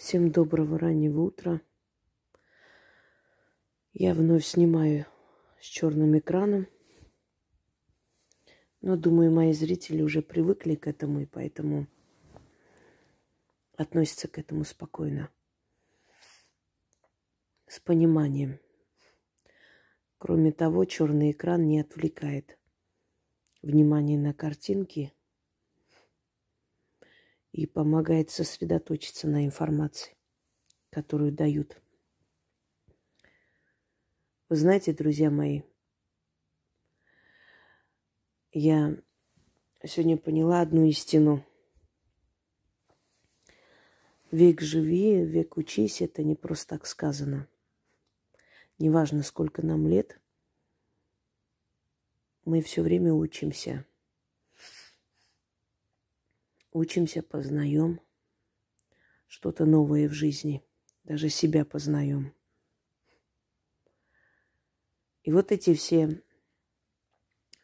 Всем доброго раннего утра. Я вновь снимаю с черным экраном. Но, думаю, мои зрители уже привыкли к этому, и поэтому относятся к этому спокойно. С пониманием. Кроме того, черный экран не отвлекает внимание на картинки – и помогает сосредоточиться на информации, которую дают. Вы знаете, друзья мои, я сегодня поняла одну истину. Век живи, век учись, это не просто так сказано. Неважно, сколько нам лет, мы все время учимся – Учимся, познаем что-то новое в жизни. Даже себя познаем. И вот эти все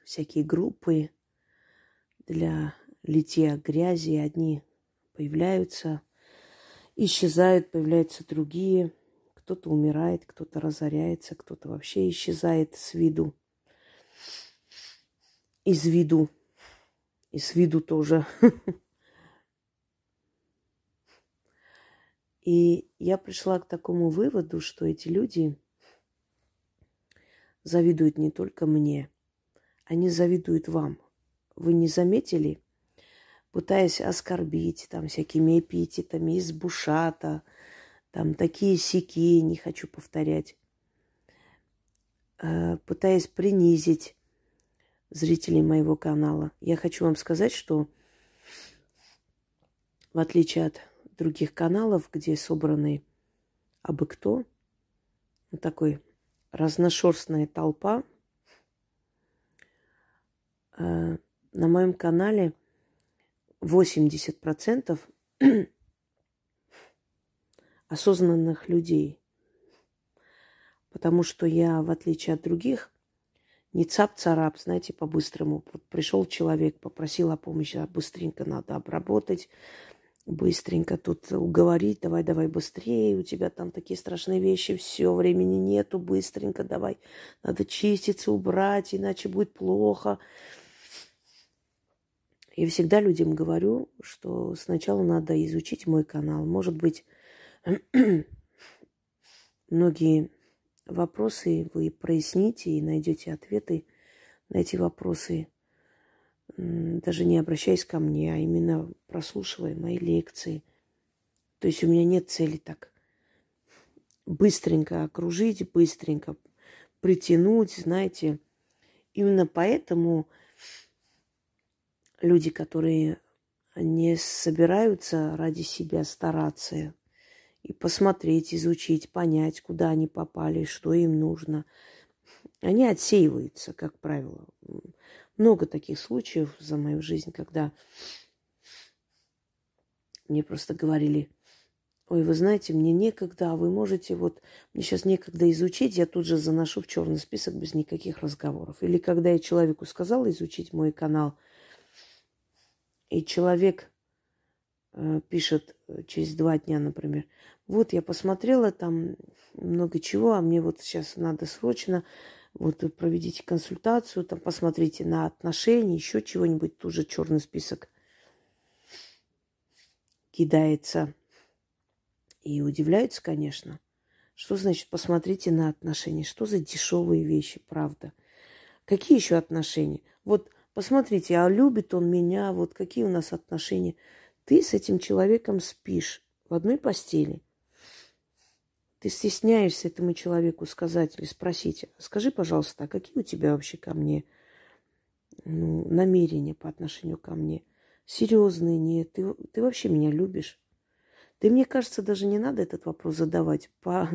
всякие группы для литья грязи, одни появляются, исчезают, появляются другие. Кто-то умирает, кто-то разоряется, кто-то вообще исчезает с виду. Из виду. И с виду тоже. И я пришла к такому выводу, что эти люди завидуют не только мне, они завидуют вам. Вы не заметили, пытаясь оскорбить там всякими эпитетами из бушата, там такие сики, не хочу повторять, э, пытаясь принизить зрителей моего канала. Я хочу вам сказать, что в отличие от других каналов, где собраны абы кто. Вот такой разношерстная толпа. Э, на моем канале 80% осознанных людей. Потому что я, в отличие от других, не цап-царап, знаете, по-быстрому. Вот пришел человек, попросил о помощи, а быстренько надо обработать, быстренько тут уговорить, давай, давай быстрее, у тебя там такие страшные вещи, все, времени нету, быстренько давай, надо чиститься, убрать, иначе будет плохо. И всегда людям говорю, что сначала надо изучить мой канал. Может быть, многие вопросы вы проясните и найдете ответы на эти вопросы даже не обращаясь ко мне, а именно прослушивая мои лекции. То есть у меня нет цели так быстренько окружить, быстренько притянуть, знаете. Именно поэтому люди, которые не собираются ради себя стараться и посмотреть, изучить, понять, куда они попали, что им нужно, они отсеиваются, как правило много таких случаев за мою жизнь, когда мне просто говорили, ой, вы знаете, мне некогда, а вы можете, вот, мне сейчас некогда изучить, я тут же заношу в черный список без никаких разговоров. Или когда я человеку сказала изучить мой канал, и человек э, пишет э, через два дня, например, вот я посмотрела там много чего, а мне вот сейчас надо срочно вот проведите консультацию, там посмотрите на отношения, еще чего-нибудь, тут же черный список кидается. И удивляются, конечно. Что значит посмотрите на отношения? Что за дешевые вещи, правда? Какие еще отношения? Вот посмотрите, а любит он меня, вот какие у нас отношения. Ты с этим человеком спишь в одной постели. Ты стесняешься этому человеку сказать или спросить, скажи, пожалуйста, а какие у тебя вообще ко мне ну, намерения по отношению ко мне? Серьезные нет. Ты, ты вообще меня любишь? Ты, мне кажется, даже не надо этот вопрос задавать. По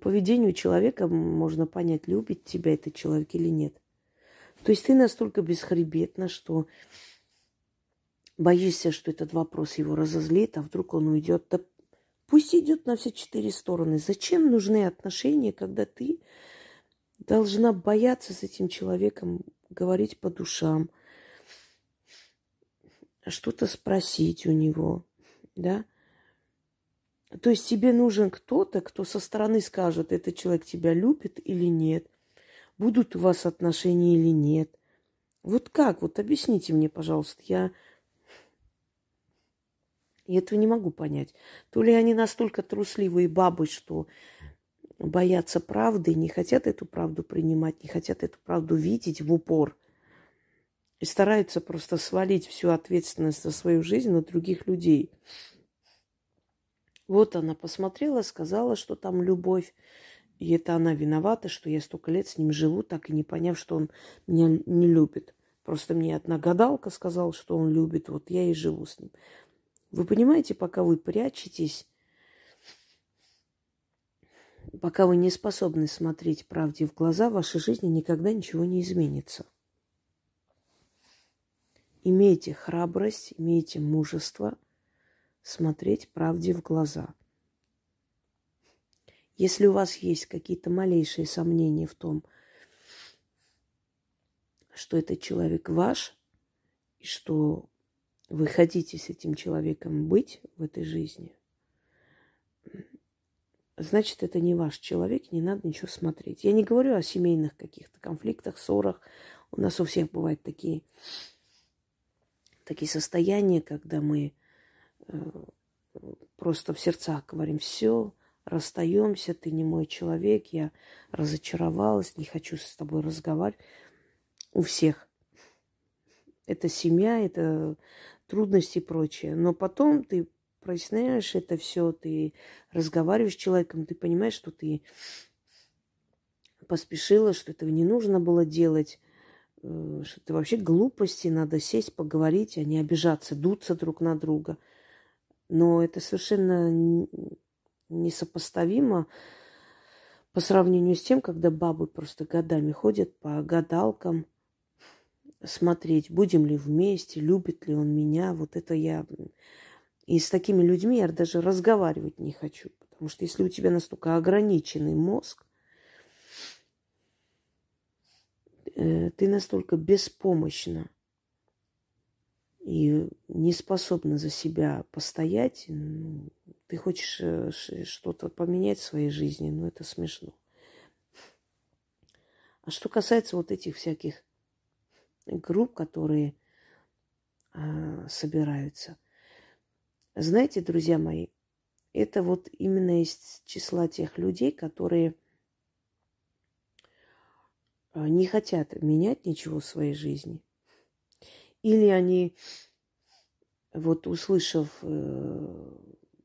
поведению человека можно понять, любит тебя этот человек или нет. То есть ты настолько бесхребетна, что боишься, что этот вопрос его разозлит, а вдруг он уйдет. Да Пусть идет на все четыре стороны. Зачем нужны отношения, когда ты должна бояться с этим человеком говорить по душам, что-то спросить у него, да? То есть тебе нужен кто-то, кто со стороны скажет, этот человек тебя любит или нет, будут у вас отношения или нет. Вот как? Вот объясните мне, пожалуйста. Я, я этого не могу понять. То ли они настолько трусливые бабы, что боятся правды, не хотят эту правду принимать, не хотят эту правду видеть в упор. И стараются просто свалить всю ответственность за свою жизнь на других людей. Вот она посмотрела, сказала, что там любовь. И это она виновата, что я столько лет с ним живу, так и не поняв, что он меня не любит. Просто мне одна гадалка сказала, что он любит, вот я и живу с ним. Вы понимаете, пока вы прячетесь, пока вы не способны смотреть правде в глаза, в вашей жизни никогда ничего не изменится. Имейте храбрость, имейте мужество смотреть правде в глаза. Если у вас есть какие-то малейшие сомнения в том, что этот человек ваш, и что вы хотите с этим человеком быть в этой жизни, значит, это не ваш человек, не надо ничего смотреть. Я не говорю о семейных каких-то конфликтах, ссорах. У нас у всех бывают такие, такие состояния, когда мы э, просто в сердцах говорим, все, расстаемся, ты не мой человек, я разочаровалась, не хочу с тобой разговаривать. У всех. Это семья, это трудности и прочее. Но потом ты проясняешь это все, ты разговариваешь с человеком, ты понимаешь, что ты поспешила, что этого не нужно было делать, э, что это вообще глупости, надо сесть, поговорить, а не обижаться, дуться друг на друга. Но это совершенно несопоставимо по сравнению с тем, когда бабы просто годами ходят по гадалкам, смотреть, будем ли вместе, любит ли он меня. Вот это я... И с такими людьми я даже разговаривать не хочу. Потому что если у тебя настолько ограниченный мозг, э, ты настолько беспомощна и не способна за себя постоять, ну, ты хочешь э, что-то поменять в своей жизни, но ну, это смешно. А что касается вот этих всяких групп, которые а, собираются, знаете, друзья мои, это вот именно из числа тех людей, которые а, не хотят менять ничего в своей жизни – или они, вот услышав, э,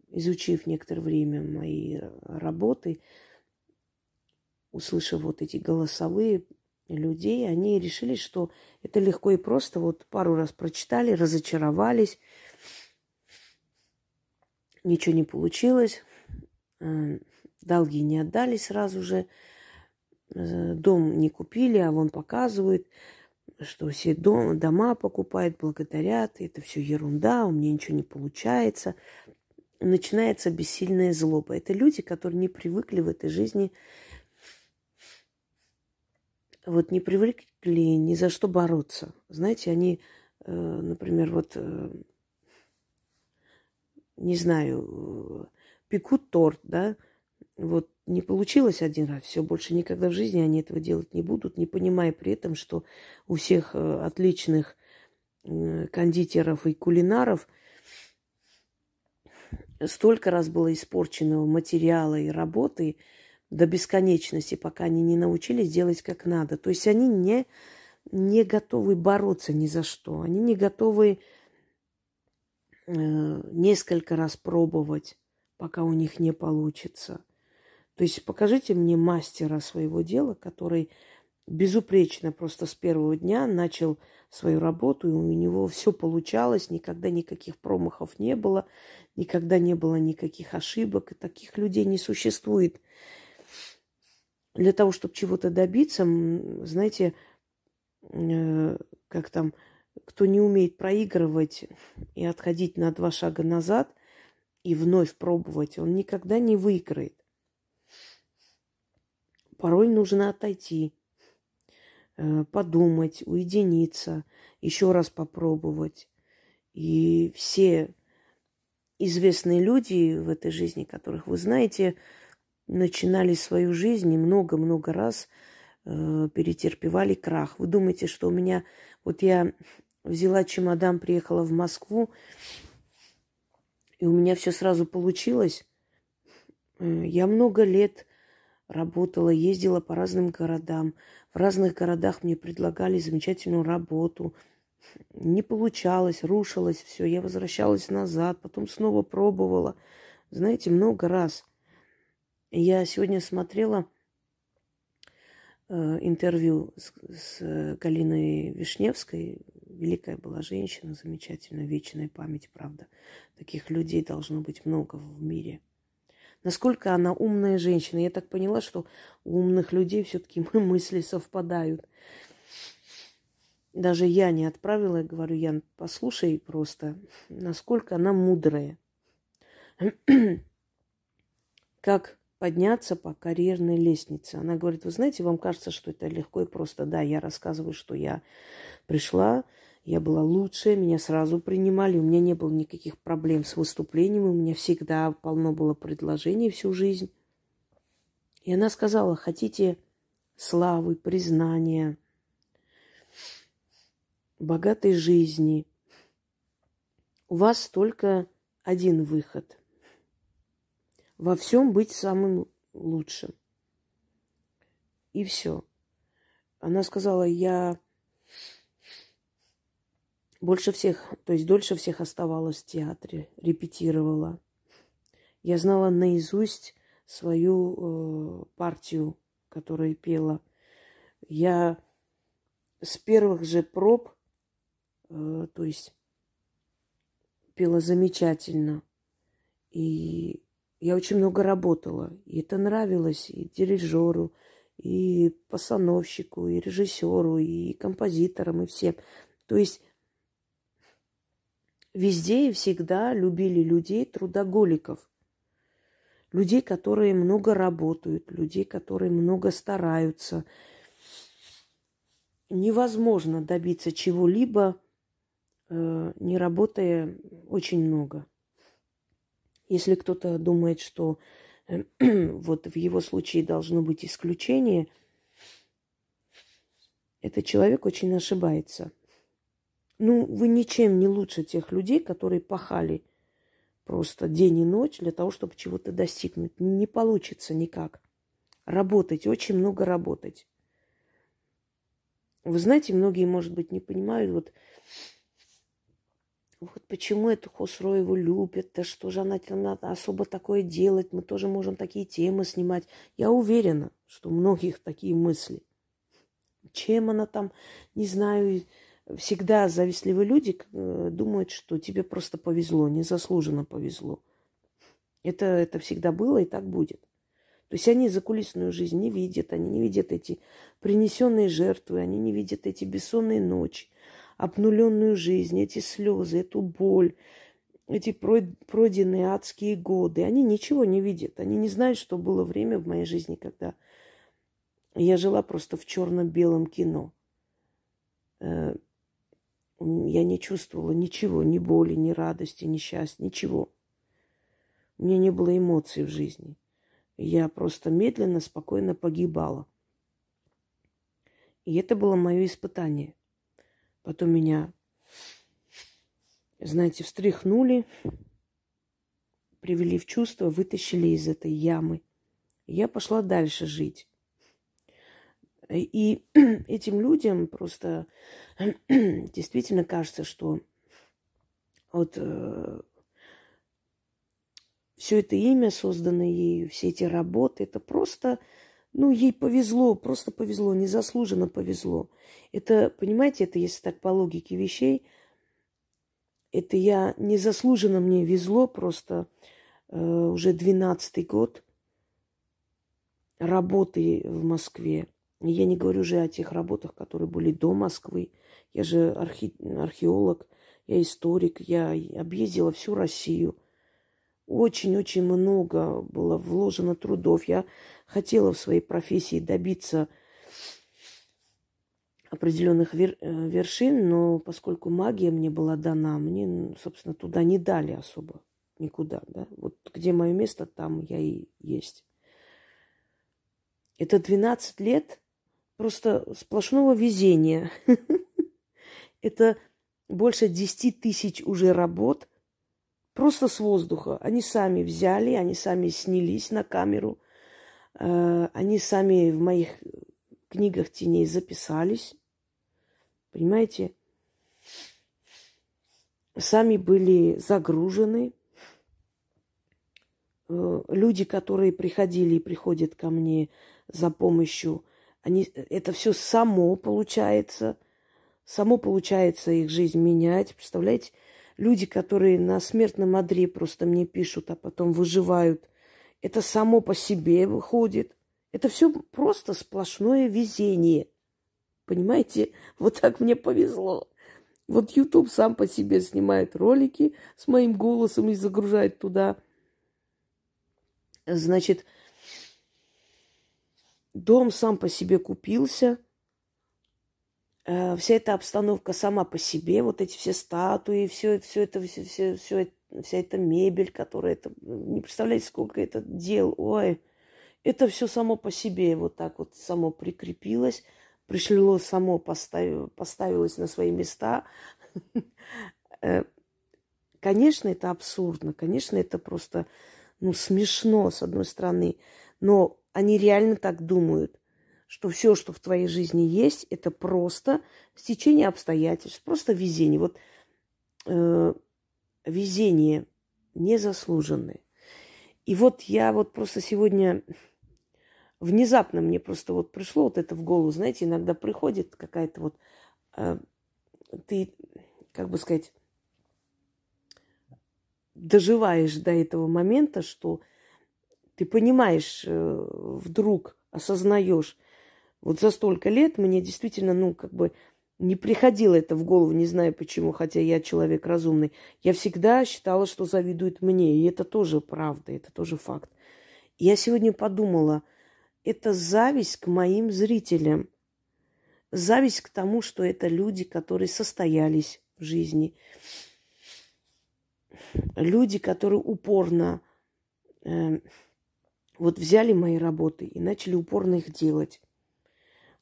изучив некоторое время мои работы, услышав вот эти голосовые людей, они решили, что это легко и просто. Вот пару раз прочитали, разочаровались, ничего не получилось, э, долги не отдали сразу же, э, дом не купили, а вон показывают – что все дом, дома покупают, благодарят, это все ерунда, у меня ничего не получается. Начинается бессильная злоба. Это люди, которые не привыкли в этой жизни, вот не привыкли ни за что бороться. Знаете, они, э, например, вот, э, не знаю, пекут торт, да, вот не получилось один раз, все, больше никогда в жизни они этого делать не будут, не понимая при этом, что у всех э, отличных кондитеров и кулинаров столько раз было испорченного материала и работы до бесконечности, пока они не научились делать как надо. То есть они не, не готовы бороться ни за что. Они не готовы э, несколько раз пробовать, пока у них не получится. То есть покажите мне мастера своего дела, который безупречно просто с первого дня начал свою работу, и у него все получалось, никогда никаких промахов не было, никогда не было никаких ошибок, и таких людей не существует. Для того, чтобы чего-то добиться, знаете, э, как там, кто не умеет проигрывать и отходить на два шага назад и вновь пробовать, он никогда не выиграет. Порой нужно отойти, э, подумать, уединиться, еще раз попробовать. И все известные люди в этой жизни, которых вы знаете, начинали свою жизнь и много-много раз э, перетерпевали крах. Вы думаете, что у меня... Вот я взяла чемодан, приехала в Москву, и у меня все сразу получилось. Э, я много лет работала, ездила по разным городам. В разных городах мне предлагали замечательную работу. Не получалось, рушилось все. Я возвращалась назад, потом снова пробовала. Знаете, много раз. Я сегодня смотрела э, интервью с, с Галиной Вишневской. Великая была женщина, замечательная, вечная память, правда. Таких людей должно быть много в мире – насколько она умная женщина. Я так поняла, что у умных людей все-таки мысли совпадают. Даже я не отправила, я говорю, Ян, послушай просто, насколько она мудрая. как подняться по карьерной лестнице. Она говорит, вы знаете, вам кажется, что это легко и просто. Да, я рассказываю, что я пришла, я была лучшая, меня сразу принимали, у меня не было никаких проблем с выступлением, у меня всегда полно было предложений всю жизнь. И она сказала, хотите славы, признания, богатой жизни, у вас только один выход. Во всем быть самым лучшим. И все. Она сказала, я больше всех, то есть дольше всех оставалась в театре, репетировала. Я знала наизусть свою э, партию, которую пела. Я с первых же проб, э, то есть пела замечательно. И я очень много работала. И это нравилось и дирижеру, и постановщику, и режиссеру, и композиторам, и всем. То есть везде и всегда любили людей, трудоголиков. Людей, которые много работают, людей, которые много стараются. Невозможно добиться чего-либо, э, не работая очень много. Если кто-то думает, что э, вот в его случае должно быть исключение, этот человек очень ошибается. Ну, вы ничем не лучше тех людей, которые пахали просто день и ночь для того, чтобы чего-то достигнуть. Не получится никак. Работать, очень много работать. Вы знаете, многие, может быть, не понимают, вот, вот почему эту Хосроеву любят, да что же она там особо такое делать, мы тоже можем такие темы снимать. Я уверена, что у многих такие мысли. Чем она там, не знаю, всегда завистливые люди э, думают, что тебе просто повезло, незаслуженно повезло. Это, это всегда было и так будет. То есть они закулисную жизнь не видят, они не видят эти принесенные жертвы, они не видят эти бессонные ночи, обнуленную жизнь, эти слезы, эту боль, эти пройденные адские годы. Они ничего не видят. Они не знают, что было время в моей жизни, когда я жила просто в черно-белом кино. Э, я не чувствовала ничего, ни боли, ни радости, ни счастья, ничего. У меня не было эмоций в жизни. Я просто медленно, спокойно погибала. И это было мое испытание. Потом меня, знаете, встряхнули, привели в чувство, вытащили из этой ямы. Я пошла дальше жить. И этим людям просто действительно кажется, что вот э, все это имя, созданное ею, все эти работы, это просто, ну, ей повезло, просто повезло, незаслуженно повезло. Это, понимаете, это если так по логике вещей, это я незаслуженно мне везло просто э, уже двенадцатый год работы в Москве. Я не говорю же о тех работах, которые были до Москвы. Я же архи... археолог, я историк, я объездила всю Россию. Очень-очень много было вложено трудов. Я хотела в своей профессии добиться определенных вер... Э, вершин, но поскольку магия мне была дана, мне, собственно, туда не дали особо. никуда, да. Вот где мое место, там я и есть. Это 12 лет просто сплошного везения. Это больше 10 тысяч уже работ просто с воздуха. Они сами взяли, они сами снялись на камеру, они сами в моих книгах теней записались. Понимаете? Сами были загружены. Э, люди, которые приходили и приходят ко мне за помощью, они, это все само получается, само получается их жизнь менять. Представляете, люди, которые на смертном одре просто мне пишут, а потом выживают, это само по себе выходит. Это все просто сплошное везение. Понимаете, вот так мне повезло. Вот YouTube сам по себе снимает ролики с моим голосом и загружает туда. Значит, дом сам по себе купился. Э, вся эта обстановка сама по себе, вот эти все статуи, все, все это, все, все, все, вся эта мебель, которая это, не представляете, сколько это дел, ой, это все само по себе вот так вот само прикрепилось, пришло само, поставило, поставилось на свои места. Э, конечно, это абсурдно, конечно, это просто ну, смешно, с одной стороны, но они реально так думают, что все, что в твоей жизни есть, это просто стечение обстоятельств, просто везение. Вот э, везение незаслуженное. И вот я вот просто сегодня внезапно мне просто вот пришло вот это в голову, знаете, иногда приходит какая-то вот, э, ты, как бы сказать, доживаешь до этого момента, что ты понимаешь, э, вдруг осознаешь, вот за столько лет мне действительно, ну, как бы не приходило это в голову, не знаю почему, хотя я человек разумный. Я всегда считала, что завидуют мне, и это тоже правда, это тоже факт. Я сегодня подумала, это зависть к моим зрителям, зависть к тому, что это люди, которые состоялись в жизни, люди, которые упорно э, вот взяли мои работы и начали упорно их делать.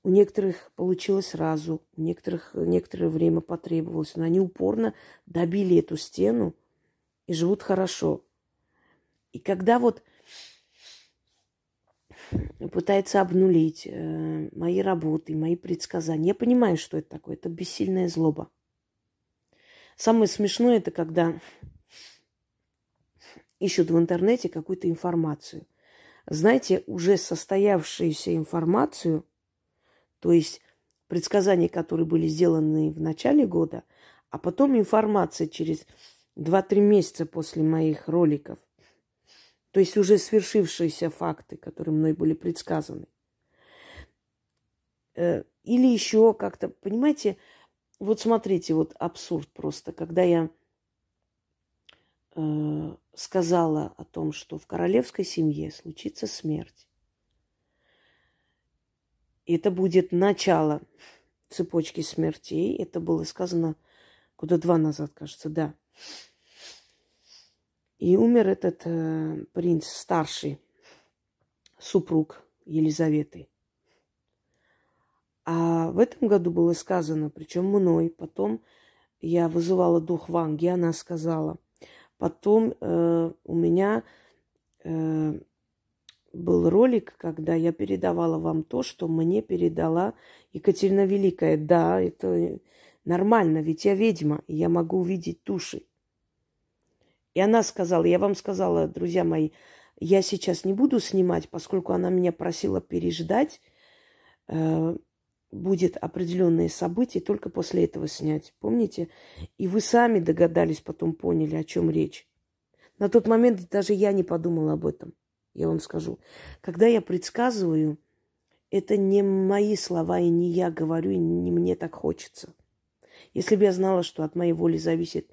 У некоторых получилось сразу, у некоторых некоторое время потребовалось, но они упорно добили эту стену и живут хорошо. И когда вот пытается обнулить э, мои работы, мои предсказания, я понимаю, что это такое. Это бессильная злоба. Самое смешное это когда ищут в интернете какую-то информацию. Знаете, уже состоявшуюся информацию – то есть предсказания, которые были сделаны в начале года, а потом информация через 2-3 месяца после моих роликов. То есть уже свершившиеся факты, которые мной были предсказаны. Э, или еще как-то, понимаете, вот смотрите, вот абсурд просто, когда я э, сказала о том, что в королевской семье случится смерть, это будет начало цепочки смертей. Это было сказано года два назад, кажется, да. И умер этот э, принц, старший супруг Елизаветы. А в этом году было сказано, причем мной, потом я вызывала дух Ванги, она сказала. Потом э, у меня э, был ролик, когда я передавала вам то, что мне передала Екатерина Великая. Да, это нормально, ведь я ведьма, и я могу увидеть души. И она сказала, я вам сказала, друзья мои, я сейчас не буду снимать, поскольку она меня просила переждать, э, будет определенные события, только после этого снять. Помните? И вы сами догадались, потом поняли, о чем речь. На тот момент даже я не подумала об этом я вам скажу. Когда я предсказываю, это не мои слова, и не я говорю, и не мне так хочется. Если бы я знала, что от моей воли зависит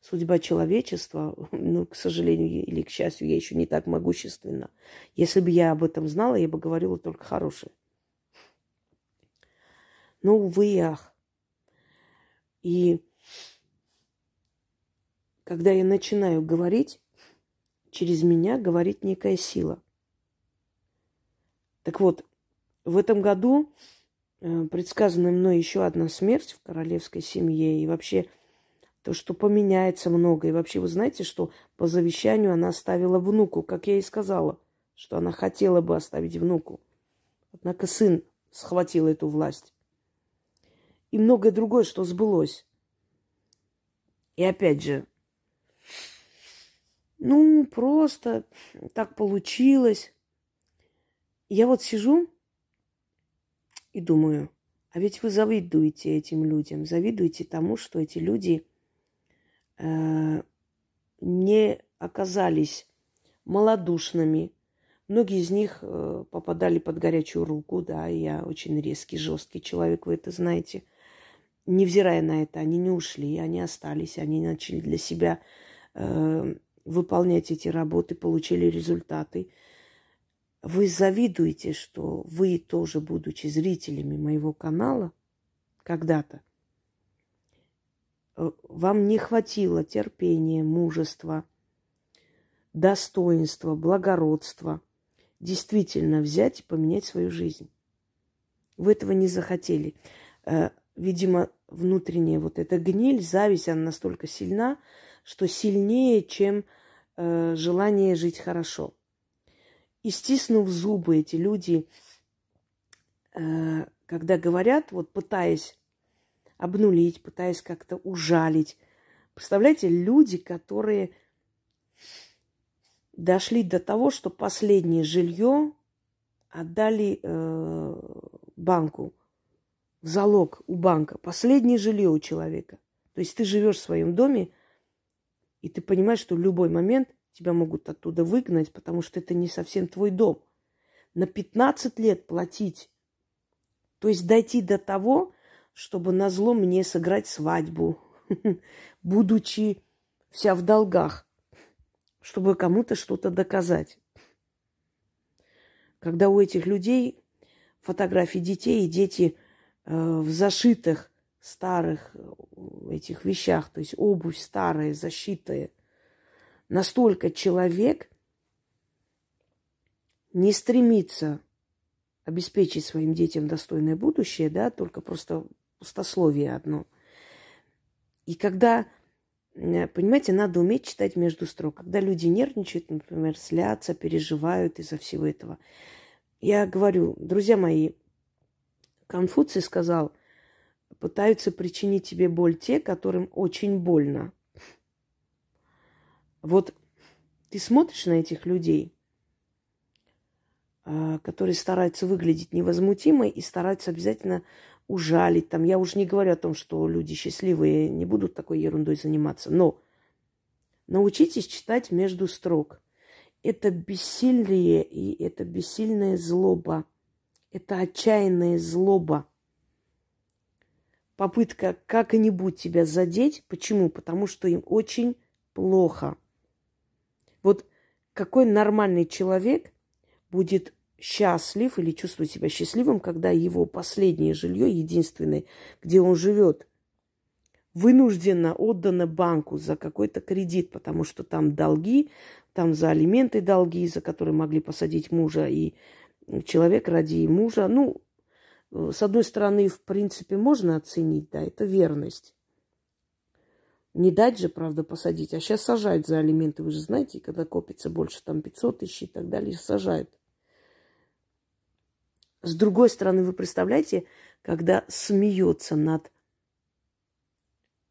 судьба человечества, ну, к сожалению или к счастью, я еще не так могущественна. Если бы я об этом знала, я бы говорила только хорошее. Но, увы и ах. И когда я начинаю говорить, через меня говорит некая сила. Так вот, в этом году э, предсказана мной еще одна смерть в королевской семье. И вообще то, что поменяется много. И вообще вы знаете, что по завещанию она оставила внуку, как я и сказала, что она хотела бы оставить внуку. Однако сын схватил эту власть. И многое другое, что сбылось. И опять же, ну, просто так получилось. Я вот сижу и думаю, а ведь вы завидуете этим людям, завидуете тому, что эти люди э, не оказались малодушными. Многие из них э, попадали под горячую руку, да, я очень резкий, жесткий человек, вы это знаете. Невзирая на это, они не ушли, они остались, они начали для себя э, выполнять эти работы, получили результаты. Вы завидуете, что вы тоже, будучи зрителями моего канала, когда-то, э, вам не хватило терпения, мужества, достоинства, благородства действительно взять и поменять свою жизнь. Вы этого не захотели. Э, видимо, внутренняя вот эта гниль, зависть, она настолько сильна, что сильнее, чем э, желание жить хорошо. И стиснув зубы, эти люди, э, когда говорят, вот пытаясь обнулить, пытаясь как-то ужалить, представляете, люди, которые дошли до того, что последнее жилье отдали э, банку в залог у банка. Последнее жилье у человека. То есть ты живешь в своем доме, и ты понимаешь, что в любой момент тебя могут оттуда выгнать, потому что это не совсем твой дом. На 15 лет платить. То есть дойти до того, чтобы на зло мне сыграть свадьбу, будучи вся в долгах, чтобы кому-то что-то доказать. Когда у этих людей фотографии детей, и дети э, в зашитых старых э, этих вещах, то есть обувь старая, защитая. Настолько человек не стремится обеспечить своим детям достойное будущее, да, только просто пустословие одно. И когда, понимаете, надо уметь читать между строк. Когда люди нервничают, например, слятся, переживают из-за всего этого. Я говорю, друзья мои, Конфуций сказал – пытаются причинить тебе боль те, которым очень больно. Вот ты смотришь на этих людей, а, которые стараются выглядеть невозмутимо и стараются обязательно ужалить. Там, я уже не говорю о том, что люди счастливые не будут такой ерундой заниматься, но научитесь читать между строк. Это бессилие и это бессильная злоба. Это отчаянная злоба – попытка как-нибудь тебя задеть. Почему? Потому что им очень плохо. Вот какой нормальный человек будет счастлив или чувствует себя счастливым, когда его последнее жилье, единственное, где он живет, вынужденно отдано банку за какой-то кредит, потому что там долги, там за алименты долги, за которые могли посадить мужа, и человек ради мужа, ну, с одной стороны, в принципе, можно оценить, да, это верность. Не дать же, правда, посадить, а сейчас сажают за алименты. Вы же знаете, когда копится больше там 500 тысяч и так далее, сажают. С другой стороны, вы представляете, когда смеется над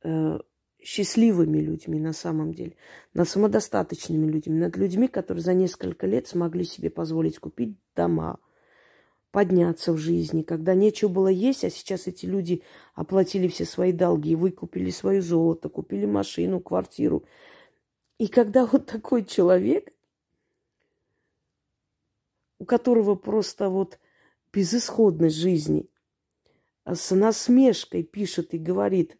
э, счастливыми людьми на самом деле, над самодостаточными людьми, над людьми, которые за несколько лет смогли себе позволить купить дома – подняться в жизни, когда нечего было есть, а сейчас эти люди оплатили все свои долги, выкупили свое золото, купили машину, квартиру. И когда вот такой человек, у которого просто вот безысходность жизни, а с насмешкой пишет и говорит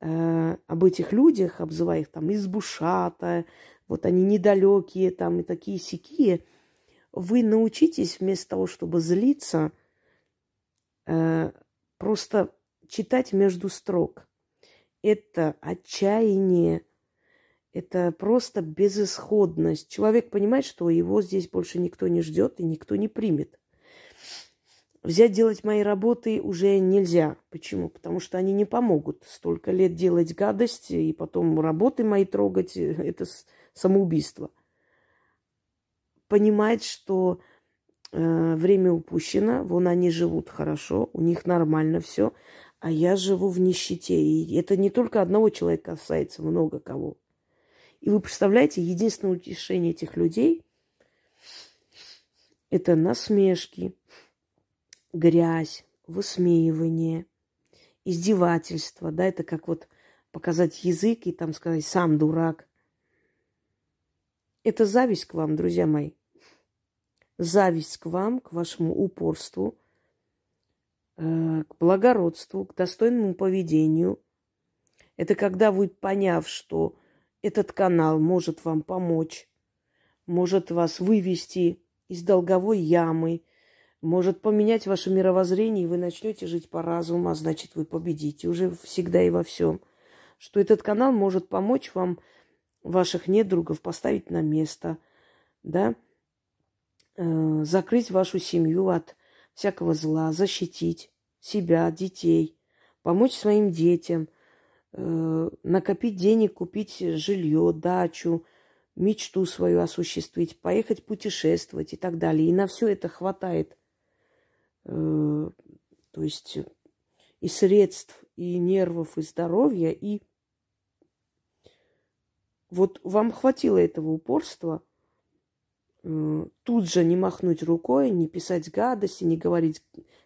э, об этих людях, обзывая их там избушата, вот они недалекие там и такие сякие – вы научитесь вместо того, чтобы злиться, э, просто читать между строк. Это отчаяние, Это просто безысходность. Человек понимает, что его здесь больше никто не ждет и никто не примет. Взять делать мои работы уже нельзя. Почему? Потому что они не помогут. Столько лет делать гадости и потом работы мои трогать – это самоубийство. Понимать, что э, время упущено, вон они живут хорошо, у них нормально все, а я живу в нищете. И это не только одного человека касается, много кого. И вы представляете, единственное утешение этих людей – это насмешки, грязь, высмеивание, издевательство. Да, это как вот показать язык и там сказать «сам дурак». Это зависть к вам, друзья мои. Зависть к вам, к вашему упорству, э, к благородству, к достойному поведению. Это когда вы, поняв, что этот канал может вам помочь, может вас вывести из долговой ямы, может поменять ваше мировоззрение, и вы начнете жить по разуму, а значит, вы победите уже всегда и во всем. Что этот канал может помочь вам ваших недругов поставить на место, да, э, закрыть вашу семью от всякого зла, защитить себя, детей, помочь своим детям – Э, накопить денег, купить жилье, дачу, мечту свою осуществить, поехать путешествовать и так далее. И на все это хватает, э, то есть и средств, и нервов, и здоровья, и вот вам хватило этого упорства тут же не махнуть рукой, не писать гадости, не говорить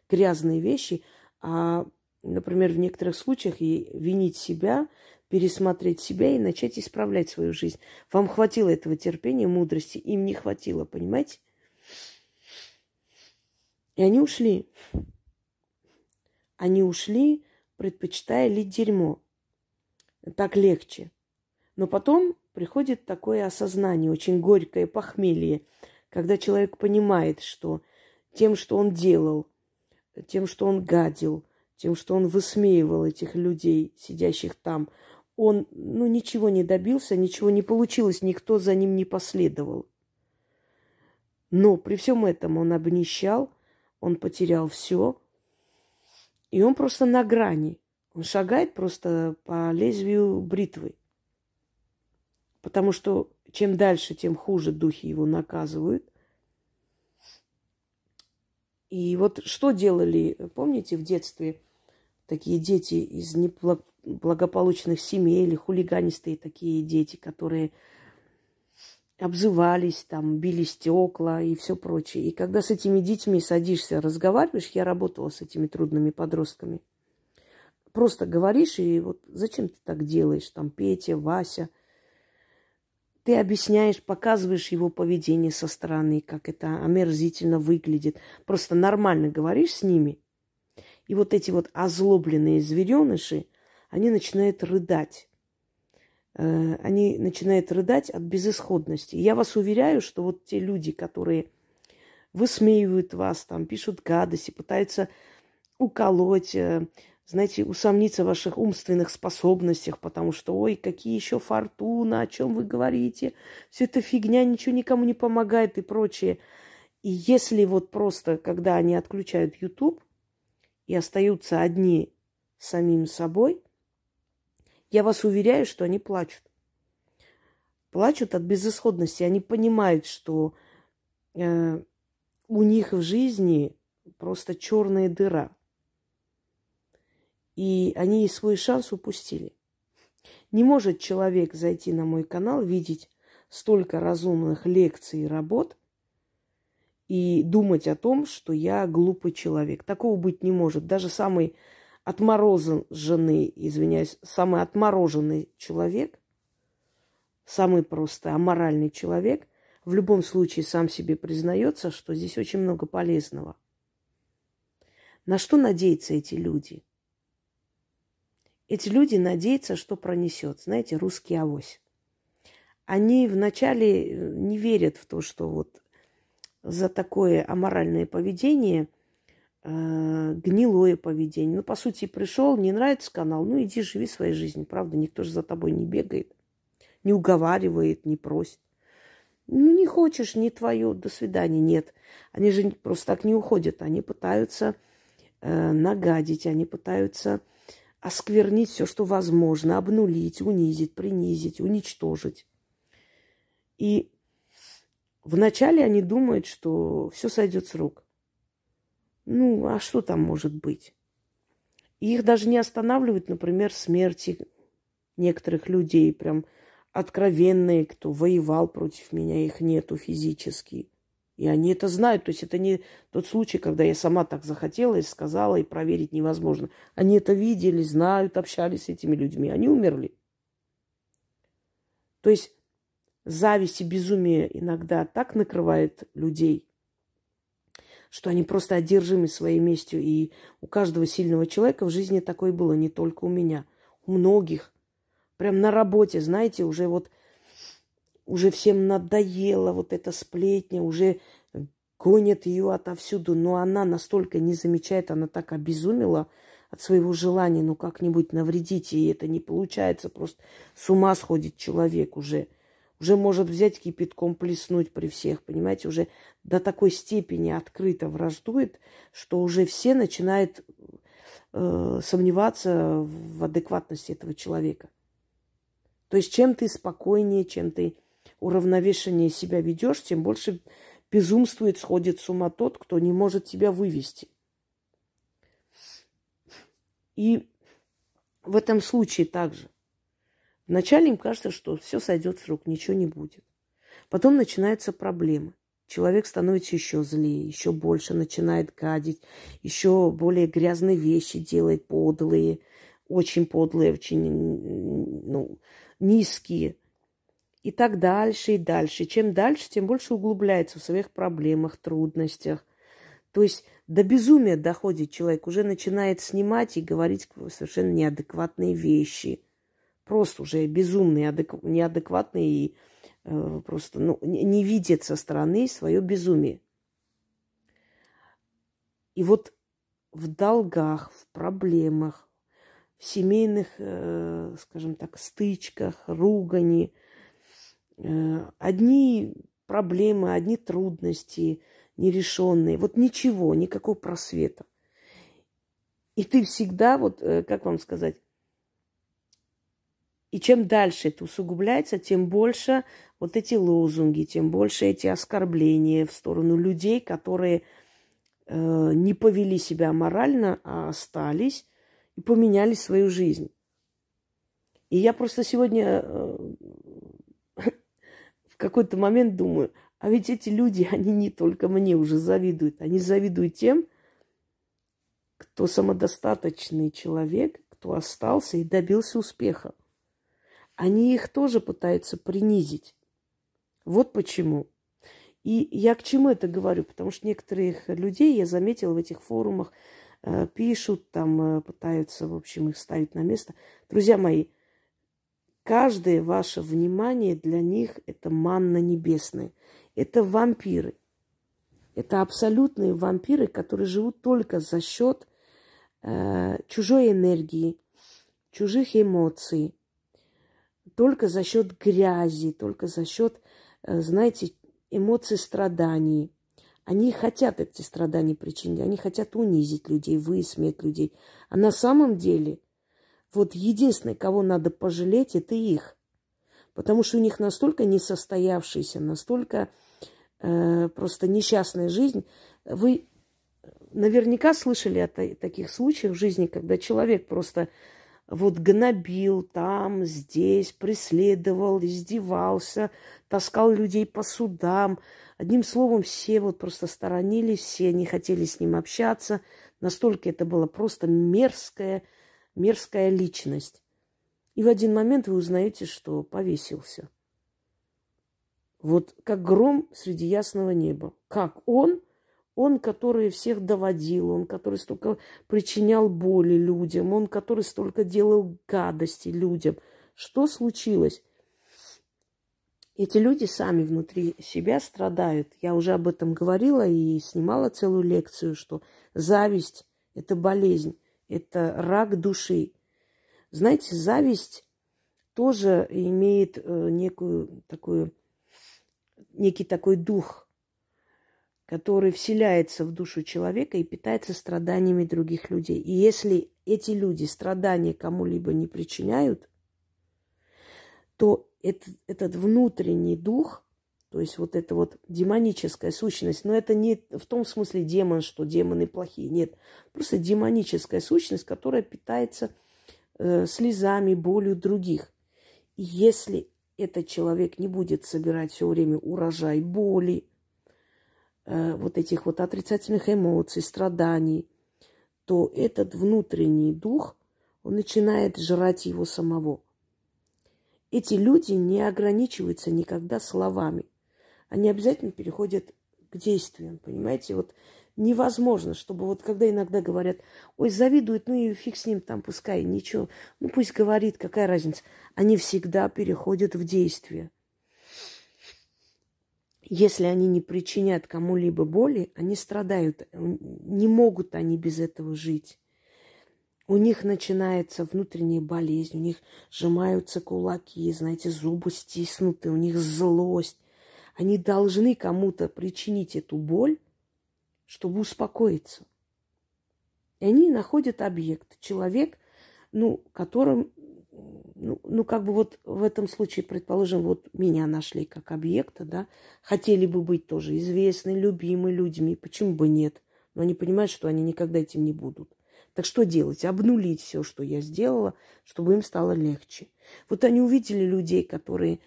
грязные вещи, а например, в некоторых случаях и винить себя, пересмотреть себя и начать исправлять свою жизнь. Вам хватило этого терпения, мудрости, им не хватило, понимаете? И они ушли. Они ушли, предпочитая лить дерьмо. Так легче. Но потом приходит такое осознание, очень горькое похмелье, когда человек понимает, что тем, что он делал, тем, что он гадил – тем, что он высмеивал этих людей, сидящих там, он ну, ничего не добился, ничего не получилось, никто за ним не последовал. Но при всем этом он обнищал, он потерял все, и он просто на грани. Он шагает просто по лезвию бритвы. Потому что чем дальше, тем хуже духи его наказывают. И вот что делали, помните, в детстве такие дети из неблагополучных семей или хулиганистые такие дети, которые обзывались, там, били стекла и все прочее. И когда с этими детьми садишься, разговариваешь, я работала с этими трудными подростками, просто говоришь, и вот зачем ты так делаешь, там, Петя, Вася, ты объясняешь, показываешь его поведение со стороны, как это омерзительно выглядит. Просто нормально говоришь с ними – и вот эти вот озлобленные звереныши, они начинают рыдать. Э, они начинают рыдать от безысходности. я вас уверяю, что вот те люди, которые высмеивают вас, там, пишут гадости, пытаются уколоть, э, знаете, усомниться в ваших умственных способностях, потому что, ой, какие еще фортуны, о чем вы говорите, все это фигня, ничего никому не помогает и прочее. И если вот просто, когда они отключают YouTube, и остаются одни самим собой, я вас уверяю, что они плачут. Плачут от безысходности. Они понимают, что э, у них в жизни просто черная дыра. И они свой шанс упустили. Не может человек зайти на мой канал, видеть столько разумных лекций и работ – и думать о том, что я глупый человек. Такого быть не может. Даже самый отмороженный, извиняюсь, самый отмороженный человек, самый просто аморальный человек, в любом случае сам себе признается, что здесь очень много полезного. На что надеются эти люди? Эти люди надеются, что пронесет. Знаете, русский авось. Они вначале не верят в то, что вот за такое аморальное поведение, э, гнилое поведение. Ну, по сути, пришел, не нравится канал, ну иди живи своей жизнью, правда, никто же за тобой не бегает. не уговаривает, не просит. Ну, не хочешь, не твое, до свидания, нет. Они же просто так не уходят. Они пытаются э, нагадить, они пытаются осквернить все, что возможно, обнулить, унизить, принизить, уничтожить. И вначале они думают, что все сойдет с рук. Ну, а что там может быть? Их даже не останавливает, например, смерти некоторых людей, прям откровенные, кто воевал против меня, их нету физически. И они это знают. То есть это не тот случай, когда я сама так захотела и сказала, и проверить невозможно. Они это видели, знают, общались с этими людьми. Они умерли. То есть зависть и безумие иногда так накрывает людей, что они просто одержимы своей местью. И у каждого сильного человека в жизни такое было, не только у меня. У многих. Прям на работе, знаете, уже вот уже всем надоело вот эта сплетня, уже гонят ее отовсюду, но она настолько не замечает, она так обезумела от своего желания, ну как-нибудь навредить, и это не получается, просто с ума сходит человек уже уже может взять кипятком плеснуть при всех, понимаете, уже до такой степени открыто враждует, что уже все начинают э, сомневаться в адекватности этого человека. То есть чем ты спокойнее, чем ты уравновешеннее себя ведешь, тем больше безумствует, сходит с ума тот, кто не может тебя вывести. И в этом случае также Вначале им кажется, что все сойдет с рук, ничего не будет. Потом начинаются проблемы. Человек становится еще злее, еще больше начинает гадить, еще более грязные вещи делает, подлые, очень подлые, очень ну, низкие. И так дальше и дальше. Чем дальше, тем больше углубляется в своих проблемах, трудностях. То есть до безумия доходит человек, уже начинает снимать и говорить совершенно неадекватные вещи – просто уже безумные, неадекватные и э, просто ну, не видят со стороны свое безумие. И вот в долгах, в проблемах, в семейных, э, скажем так, стычках, ругани, одни проблемы, одни трудности нерешенные, вот ничего, никакого просвета. И ты всегда, вот, э, как вам сказать, и чем дальше это усугубляется, тем больше вот эти лозунги, тем больше эти оскорбления в сторону людей, которые э, не повели себя морально, а остались и поменяли свою жизнь. И я просто сегодня э, в какой-то момент думаю, а ведь эти люди, они не только мне уже завидуют, они завидуют тем, кто самодостаточный человек, кто остался и добился успеха они их тоже пытаются принизить. Вот почему. И я к чему это говорю? Потому что некоторых людей я заметила в этих форумах, э, пишут, там э, пытаются, в общем, их ставить на место. Друзья мои, каждое ваше внимание для них – это манна небесная. Это вампиры. Это абсолютные вампиры, которые живут только за счет э, чужой энергии, чужих эмоций, только за счет грязи, только за счет, э, знаете, эмоций страданий. Они хотят эти страдания причинить, они хотят унизить людей, высмеять людей. А на самом деле, вот единственное, кого надо пожалеть, это их. Потому что у них настолько несостоявшаяся, настолько э, просто несчастная жизнь. Вы наверняка слышали о таких случаях в жизни, когда человек просто вот гнобил там, здесь, преследовал, издевался, таскал людей по судам. Одним словом, все вот просто сторонились, все не хотели с ним общаться. Настолько это была просто мерзкая, мерзкая личность. И в один момент вы узнаете, что повесился. Вот как гром среди ясного неба. Как он он, который всех доводил, он, который столько причинял боли людям, он, который столько делал гадости людям. Что случилось? Эти люди сами внутри себя страдают. Я уже об этом говорила и снимала целую лекцию, что зависть – это болезнь, это рак души. Знаете, зависть, тоже имеет э, некую такую, некий такой дух, который вселяется в душу человека и питается страданиями других людей. И если эти люди страдания кому-либо не причиняют, то этот, этот внутренний дух, то есть вот эта вот демоническая сущность, но это не в том смысле демон, что демоны плохие, нет, просто демоническая сущность, которая питается э, слезами, болью других. И если этот человек не будет собирать все время урожай боли, э, вот этих вот отрицательных эмоций, страданий, то этот внутренний дух, он начинает жрать его самого. Эти люди не ограничиваются никогда словами. Они обязательно переходят к действиям, понимаете? Вот невозможно, чтобы вот когда иногда говорят, ой, завидует, ну и фиг с ним там, пускай, ничего, ну пусть говорит, какая разница. Они всегда переходят в действие. Если они не причинят кому-либо боли, они страдают. Не могут они без этого жить. У них начинается внутренняя болезнь, у них сжимаются кулаки, знаете, зубы стиснуты, у них злость. Они должны кому-то причинить эту боль, чтобы успокоиться. И они находят объект, человек, ну, которым, ну, ну, как бы вот в этом случае, предположим, вот меня нашли как объекта, да, хотели бы быть тоже известны, любимы людьми, почему бы нет? Но они понимают, что они никогда этим не будут. Так что делать? Обнулить все, что я сделала, чтобы им стало легче. Вот они увидели людей, которые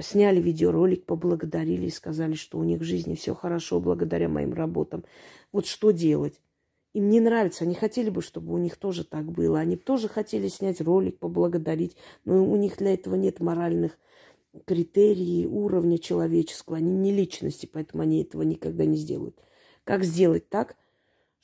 сняли видеоролик, поблагодарили и сказали, что у них в жизни все хорошо благодаря моим работам. Вот что делать? Им не нравится, они хотели бы, чтобы у них тоже так было. Они тоже хотели снять ролик, поблагодарить, но у них для этого нет моральных критерий, уровня человеческого. Они не личности, поэтому они этого никогда не сделают. Как сделать так,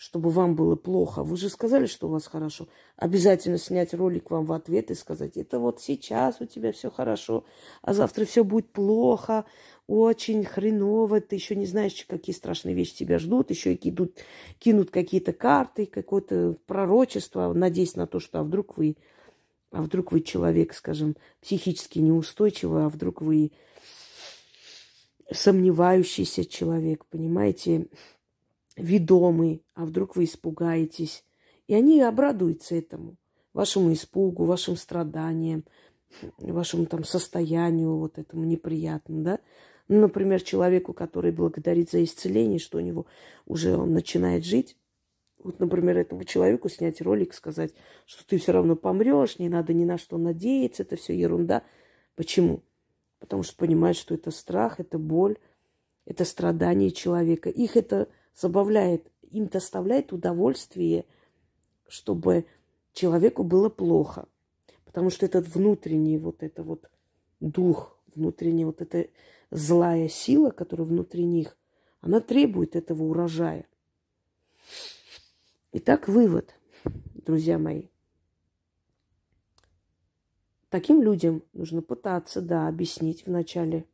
чтобы вам было плохо. Вы же сказали, что у вас хорошо. Обязательно снять ролик вам в ответ и сказать, это вот сейчас у тебя все хорошо, а завтра все будет плохо, очень хреново, ты еще не знаешь, какие страшные вещи тебя ждут, еще и кинут, кинут какие-то карты, какое-то пророчество, надеясь на то, что а вдруг вы, а вдруг вы человек, скажем, психически неустойчивый, а вдруг вы сомневающийся человек, понимаете, ведомый, а вдруг вы испугаетесь. И они обрадуются этому, вашему испугу, вашим страданиям, вашему там состоянию вот этому неприятному, да. Ну, например, человеку, который благодарит за исцеление, что у него уже он начинает жить. Вот, например, этому человеку снять ролик, сказать, что ты все равно помрешь, не надо ни на что надеяться, это все ерунда. Почему? Потому что понимает, что это страх, это боль, это страдание человека. Их это забавляет, им доставляет удовольствие, чтобы человеку было плохо. Потому что этот внутренний вот это вот дух, внутренняя вот эта злая сила, которая внутри них, она требует этого урожая. Итак, вывод, друзья мои. Таким людям нужно пытаться, да, объяснить вначале,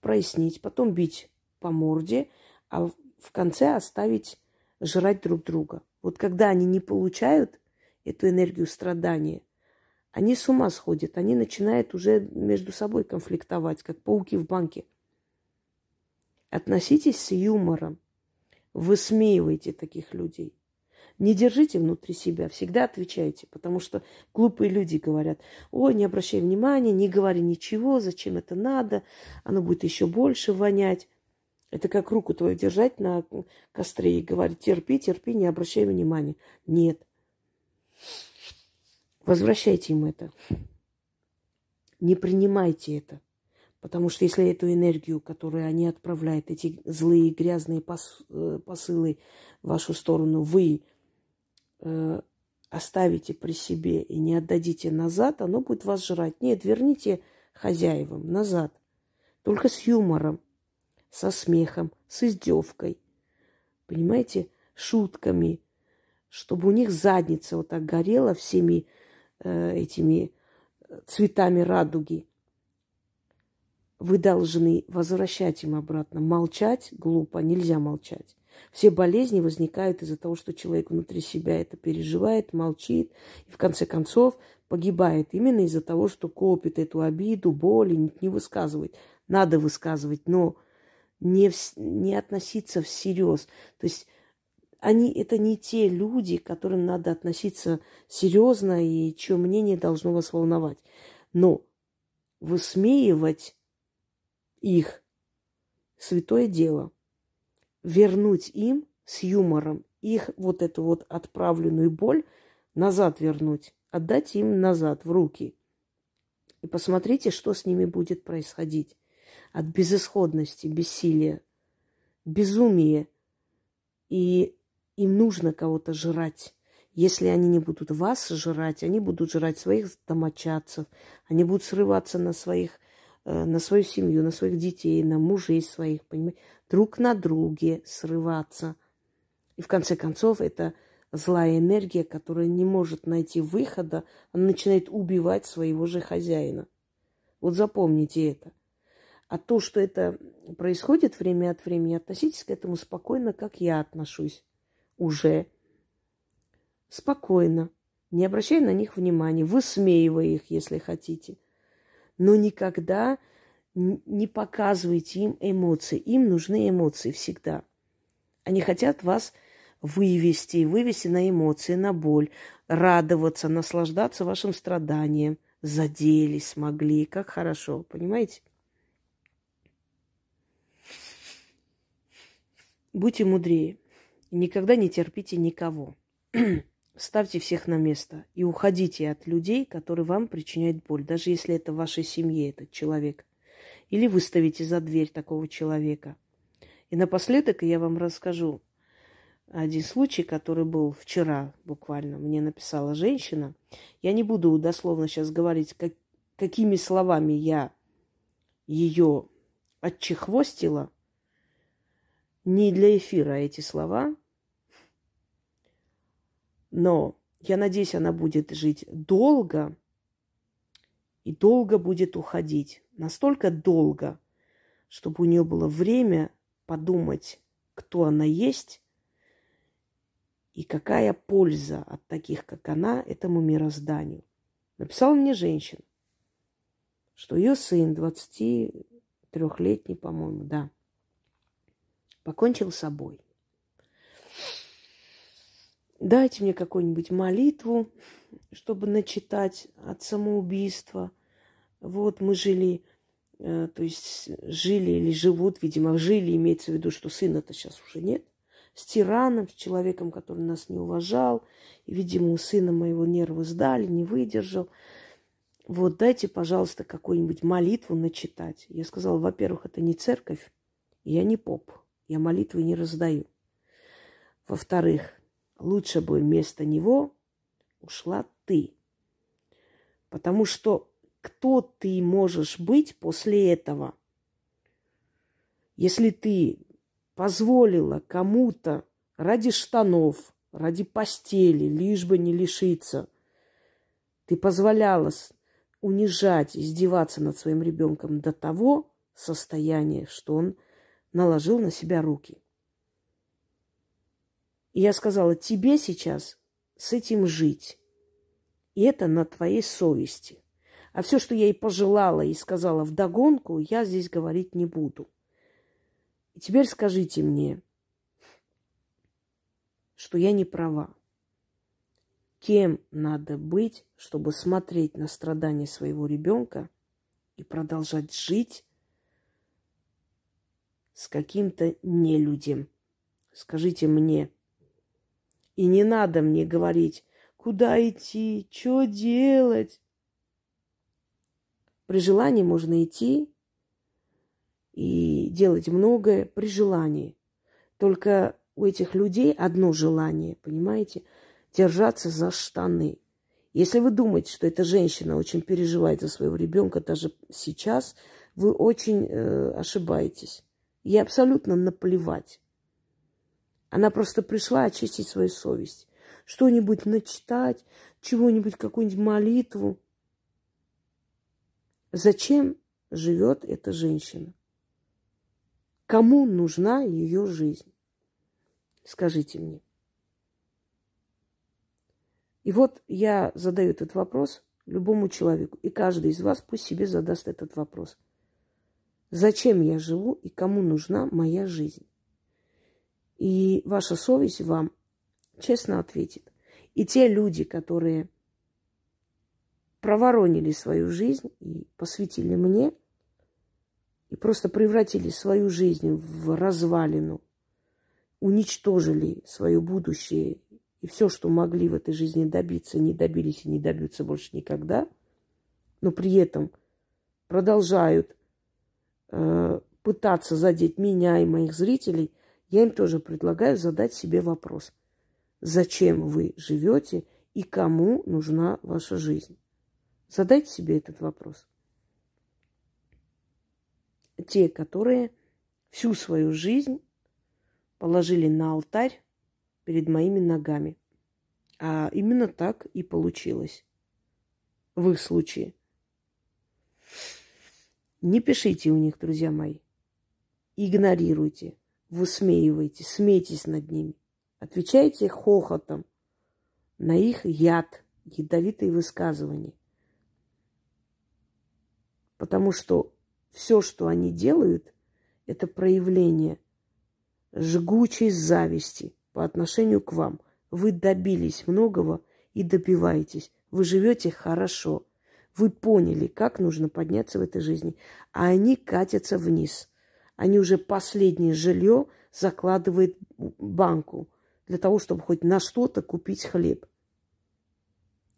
прояснить, потом бить по морде, а в конце оставить жрать друг друга. Вот когда они не получают эту энергию страдания, они с ума сходят, они начинают уже между собой конфликтовать, как пауки в банке. Относитесь с юмором, высмеивайте таких людей. Не держите внутри себя, всегда отвечайте, потому что глупые люди говорят, ой, не обращай внимания, не говори ничего, зачем это надо, оно будет еще больше вонять. Это как руку твою держать на костре и говорить, терпи, терпи, не обращай внимания. Нет. Возвращайте им это. Не принимайте это. Потому что если эту энергию, которую они отправляют, эти злые, грязные пос, э, посылы в вашу сторону, вы э, оставите при себе и не отдадите назад, оно будет вас жрать. Нет, верните хозяевам назад. Только с юмором со смехом, с издевкой, понимаете, шутками, чтобы у них задница вот так горела всеми э, этими цветами радуги. Вы должны возвращать им обратно. Молчать глупо, нельзя молчать. Все болезни возникают из-за того, что человек внутри себя это переживает, молчит и в конце концов погибает именно из-за того, что копит эту обиду, боль и не высказывает. Надо высказывать, но не, в, не относиться всерьез. То есть они это не те люди, к которым надо относиться серьезно и чье мнение должно вас волновать. Но высмеивать их святое дело. Вернуть им с юмором их вот эту вот отправленную боль назад вернуть, отдать им назад в руки. И посмотрите, что с ними будет происходить. От безысходности, бессилия, безумия. И им нужно кого-то жрать. Если они не будут вас жрать, они будут жрать своих домочадцев, они будут срываться на своих, э, на свою семью, на своих детей, на мужей своих, понимаете, друг на друге срываться. И в конце концов это злая энергия, которая не может найти выхода, она начинает убивать своего же хозяина. Вот запомните это. А то, что это происходит время от времени, относитесь к этому спокойно, как я отношусь уже спокойно, не обращая на них внимания, высмеивая их, если хотите. Но никогда не показывайте им эмоции. Им нужны эмоции всегда. Они хотят вас вывести, вывести на эмоции, на боль, радоваться, наслаждаться вашим страданием. Задели, смогли, как хорошо, понимаете? Будьте мудрее. Никогда не терпите никого. Ставьте всех на место и уходите от людей, которые вам причиняют боль, даже если это в вашей семье этот человек. Или выставите за дверь такого человека. И напоследок я вам расскажу один случай, который был вчера буквально. Мне написала женщина. Я не буду дословно сейчас говорить, как, какими словами я ее отчехвостила. Не для эфира эти слова. Но я надеюсь, она будет жить долго и долго будет уходить. Настолько долго, чтобы у нее было время подумать, кто она есть и какая польза от таких, как она, этому мирозданию. Написала мне женщина, что ее сын, 23-летний, по-моему, да, покончил с собой. Дайте мне какую-нибудь молитву, чтобы начитать от самоубийства. Вот мы жили, э, то есть жили или живут, видимо, жили, имеется в виду, что сына-то сейчас уже нет, с тираном, с человеком, который нас не уважал. И, видимо, у сына моего нервы сдали, не выдержал. Вот дайте, пожалуйста, какую-нибудь молитву начитать. Я сказала, во-первых, это не церковь, я не поп, я молитвы не раздаю. Во-вторых, лучше бы вместо него ушла ты. Потому что кто ты можешь быть после этого? Если ты позволила кому-то ради штанов, ради постели, лишь бы не лишиться, ты позволяла унижать, издеваться над своим ребенком до того состояния, что он наложил на себя руки – и я сказала, тебе сейчас с этим жить. И это на твоей совести. А все, что я ей пожелала и сказала в догонку, я здесь говорить не буду. И теперь скажите мне, что я не права. Кем надо быть, чтобы смотреть на страдания своего ребенка и продолжать жить с каким-то нелюдем? Скажите мне, и не надо мне говорить, куда идти, что делать. При желании можно идти и делать многое при желании. Только у этих людей одно желание, понимаете, держаться за штаны. Если вы думаете, что эта женщина очень переживает за своего ребенка даже сейчас, вы очень э, ошибаетесь. Ей абсолютно наплевать. Она просто пришла очистить свою совесть. Что-нибудь начитать, чего-нибудь, какую-нибудь молитву. Зачем живет эта женщина? Кому нужна ее жизнь? Скажите мне. И вот я задаю этот вопрос любому человеку, и каждый из вас пусть себе задаст этот вопрос. Зачем я живу и кому нужна моя жизнь? И ваша совесть вам честно ответит. И те люди, которые проворонили свою жизнь и посвятили мне, и просто превратили свою жизнь в развалину, уничтожили свое будущее и все, что могли в этой жизни добиться, не добились и не добьются больше никогда, но при этом продолжают э, пытаться задеть меня и моих зрителей, я им тоже предлагаю задать себе вопрос. Зачем вы живете и кому нужна ваша жизнь? Задайте себе этот вопрос. Те, которые всю свою жизнь положили на алтарь перед моими ногами. А именно так и получилось в их случае. Не пишите у них, друзья мои. Игнорируйте высмеиваете, смейтесь над ними. Отвечайте хохотом на их яд, ядовитые высказывания. Потому что все, что они делают, это проявление жгучей зависти по отношению к вам. Вы добились многого и добиваетесь. Вы живете хорошо. Вы поняли, как нужно подняться в этой жизни. А они катятся вниз – они уже последнее жилье закладывают банку для того, чтобы хоть на что-то купить хлеб.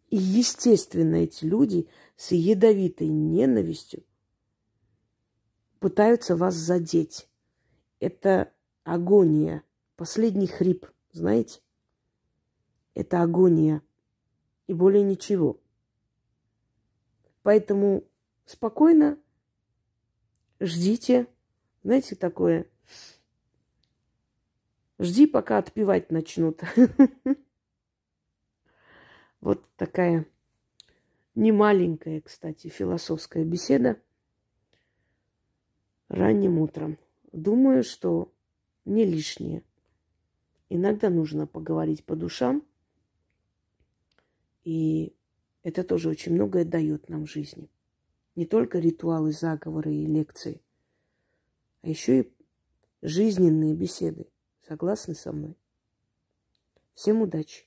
И, естественно, эти люди с ядовитой ненавистью пытаются вас задеть. Это агония, последний хрип, знаете? Это агония и более ничего. Поэтому спокойно ждите знаете, такое. Жди, пока отпевать начнут. Вот такая немаленькая, кстати, философская беседа ранним утром. Думаю, что не лишнее. Иногда нужно поговорить по душам. И это тоже очень многое дает нам в жизни. Не только ритуалы, заговоры и лекции – а еще и жизненные беседы. Согласны со мной? Всем удачи!